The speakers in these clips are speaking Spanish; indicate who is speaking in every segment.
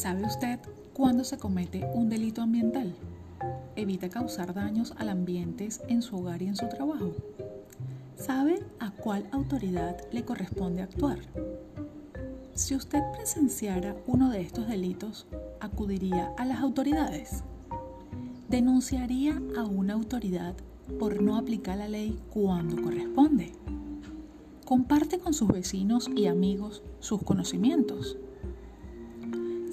Speaker 1: ¿Sabe usted cuándo se comete un delito ambiental? Evita causar daños al ambiente en su hogar y en su trabajo. ¿Sabe a cuál autoridad le corresponde actuar? Si usted presenciara uno de estos delitos, acudiría a las autoridades. Denunciaría a una autoridad por no aplicar la ley cuando corresponde. Comparte con sus vecinos y amigos sus conocimientos.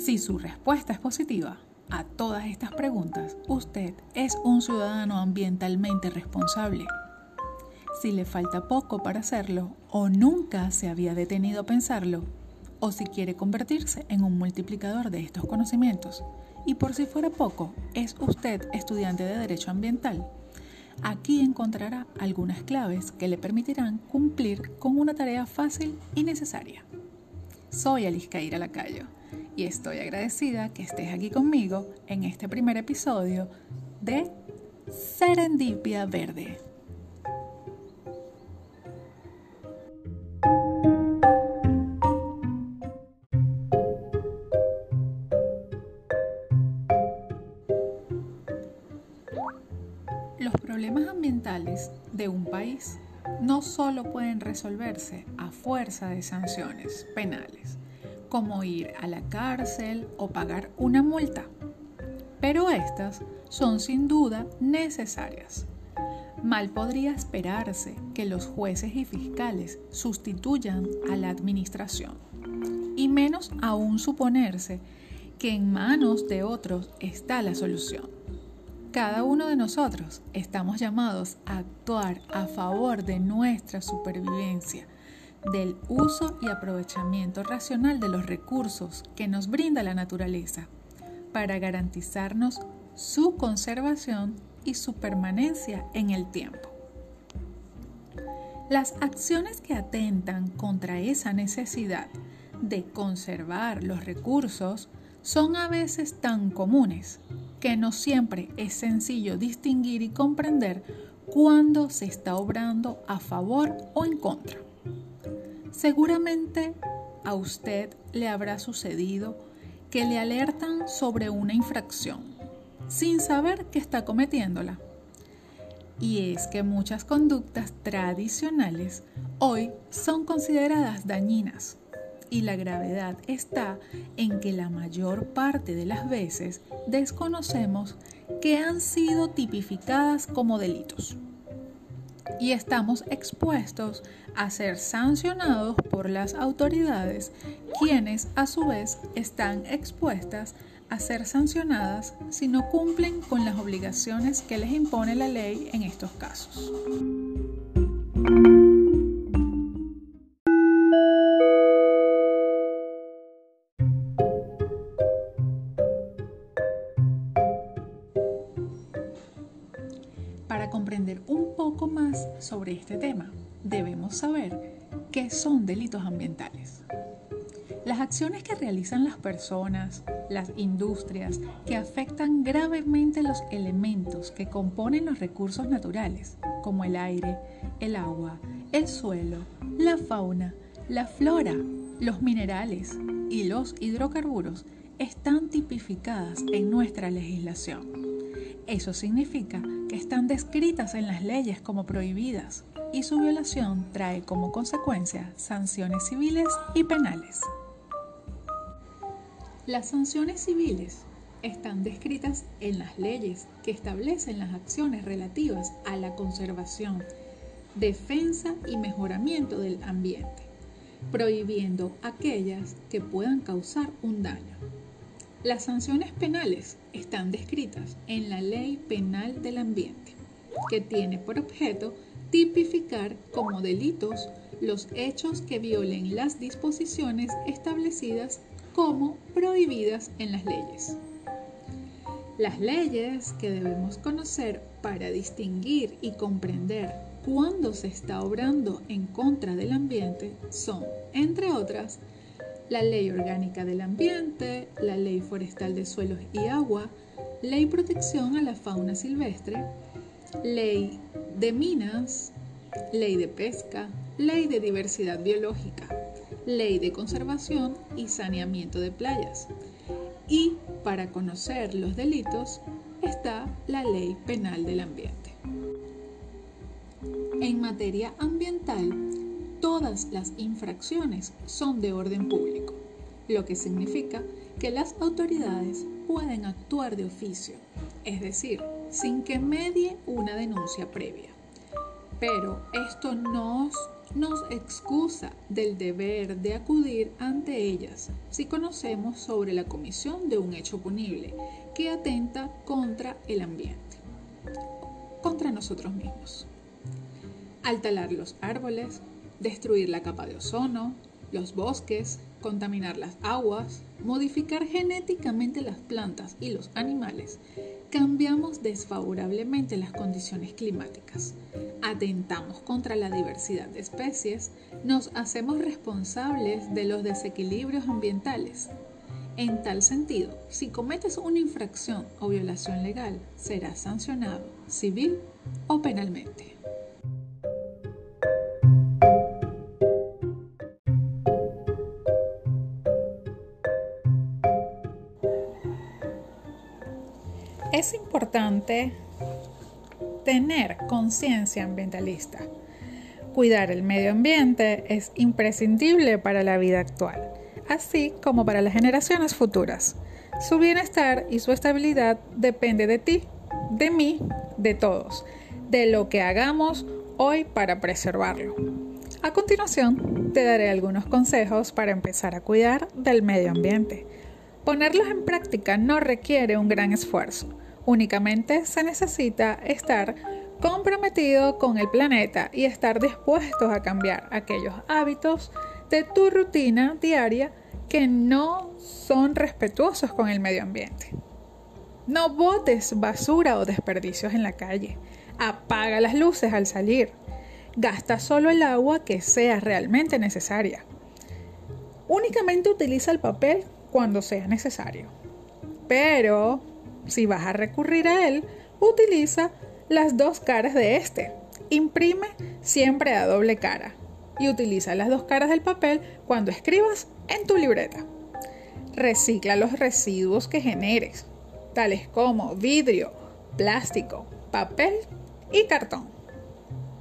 Speaker 1: Si su respuesta es positiva a todas estas preguntas, usted es un ciudadano ambientalmente responsable. Si le falta poco para hacerlo o nunca se había detenido a pensarlo, o si quiere convertirse en un multiplicador de estos conocimientos, y por si fuera poco, es usted estudiante de Derecho Ambiental, aquí encontrará algunas claves que le permitirán cumplir con una tarea fácil y necesaria. Soy Aliscaira Lacayo y estoy agradecida que estés aquí conmigo en este primer episodio de Serendipia Verde. Los problemas ambientales de un país no solo pueden resolverse a fuerza de sanciones penales, como ir a la cárcel o pagar una multa, pero estas son sin duda necesarias. Mal podría esperarse que los jueces y fiscales sustituyan a la administración, y menos aún suponerse que en manos de otros está la solución. Cada uno de nosotros estamos llamados a actuar a favor de nuestra supervivencia, del uso y aprovechamiento racional de los recursos que nos brinda la naturaleza, para garantizarnos su conservación y su permanencia en el tiempo. Las acciones que atentan contra esa necesidad de conservar los recursos son a veces tan comunes que no siempre es sencillo distinguir y comprender cuándo se está obrando a favor o en contra. Seguramente a usted le habrá sucedido que le alertan sobre una infracción sin saber que está cometiéndola. Y es que muchas conductas tradicionales hoy son consideradas dañinas y la gravedad está en que la mayor parte de las veces desconocemos que han sido tipificadas como delitos. Y estamos expuestos a ser sancionados por las autoridades, quienes a su vez están expuestas a ser sancionadas si no cumplen con las obligaciones que les impone la ley en estos casos. Comprender un poco más sobre este tema, debemos saber qué son delitos ambientales. Las acciones que realizan las personas, las industrias, que afectan gravemente los elementos que componen los recursos naturales, como el aire, el agua, el suelo, la fauna, la flora, los minerales y los hidrocarburos, están tipificadas en nuestra legislación. Eso significa que están descritas en las leyes como prohibidas y su violación trae como consecuencia sanciones civiles y penales. Las sanciones civiles están descritas en las leyes que establecen las acciones relativas a la conservación, defensa y mejoramiento del ambiente, prohibiendo aquellas que puedan causar un daño. Las sanciones penales están descritas en la Ley Penal del Ambiente, que tiene por objeto tipificar como delitos los hechos que violen las disposiciones establecidas como prohibidas en las leyes. Las leyes que debemos conocer para distinguir y comprender cuándo se está obrando en contra del ambiente son, entre otras, la Ley Orgánica del Ambiente, la Ley Forestal de Suelos y Agua, Ley Protección a la Fauna Silvestre, Ley de Minas, Ley de Pesca, Ley de Diversidad Biológica, Ley de Conservación y Saneamiento de Playas. Y para conocer los delitos está la ley penal del ambiente. En materia ambiental, todas las infracciones son de orden público, lo que significa que las autoridades pueden actuar de oficio, es decir, sin que medie una denuncia previa. Pero esto nos, nos excusa del deber de acudir ante ellas si conocemos sobre la comisión de un hecho punible que atenta contra el ambiente, contra nosotros mismos. Al talar los árboles, destruir la capa de ozono, los bosques, contaminar las aguas, modificar genéticamente las plantas y los animales, cambiamos desfavorablemente las condiciones climáticas, atentamos contra la diversidad de especies, nos hacemos responsables de los desequilibrios ambientales. En tal sentido, si cometes una infracción o violación legal, serás sancionado civil o penalmente. Importante tener conciencia ambientalista. Cuidar el medio ambiente es imprescindible para la vida actual, así como para las generaciones futuras. Su bienestar y su estabilidad depende de ti, de mí, de todos, de lo que hagamos hoy para preservarlo. A continuación, te daré algunos consejos para empezar a cuidar del medio ambiente. Ponerlos en práctica no requiere un gran esfuerzo. Únicamente se necesita estar comprometido con el planeta y estar dispuestos a cambiar aquellos hábitos de tu rutina diaria que no son respetuosos con el medio ambiente. No botes basura o desperdicios en la calle. Apaga las luces al salir. Gasta solo el agua que sea realmente necesaria. Únicamente utiliza el papel cuando sea necesario. Pero, si vas a recurrir a él, utiliza las dos caras de este. Imprime siempre a doble cara y utiliza las dos caras del papel cuando escribas en tu libreta. Recicla los residuos que generes, tales como vidrio, plástico, papel y cartón.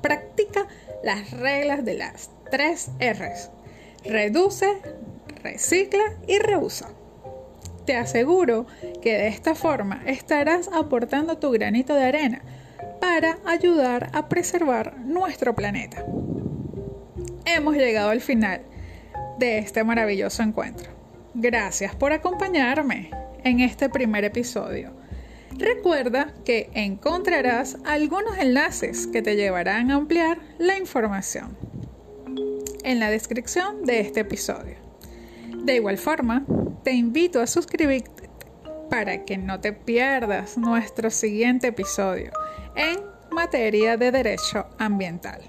Speaker 1: Practica las reglas de las tres R's. Reduce, recicla y reusa. Te aseguro que de esta forma estarás aportando tu granito de arena para ayudar a preservar nuestro planeta. Hemos llegado al final de este maravilloso encuentro. Gracias por acompañarme en este primer episodio. Recuerda que encontrarás algunos enlaces que te llevarán a ampliar la información en la descripción de este episodio. De igual forma, te invito a suscribirte para que no te pierdas nuestro siguiente episodio en materia de derecho ambiental.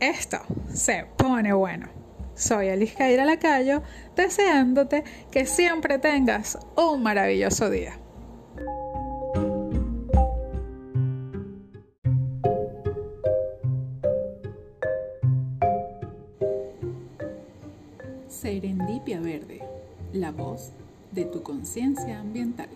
Speaker 1: Esto se pone bueno. Soy Alice Caira Lacayo, deseándote que siempre tengas un maravilloso día. Serendipia Verde, la voz de tu conciencia ambiental.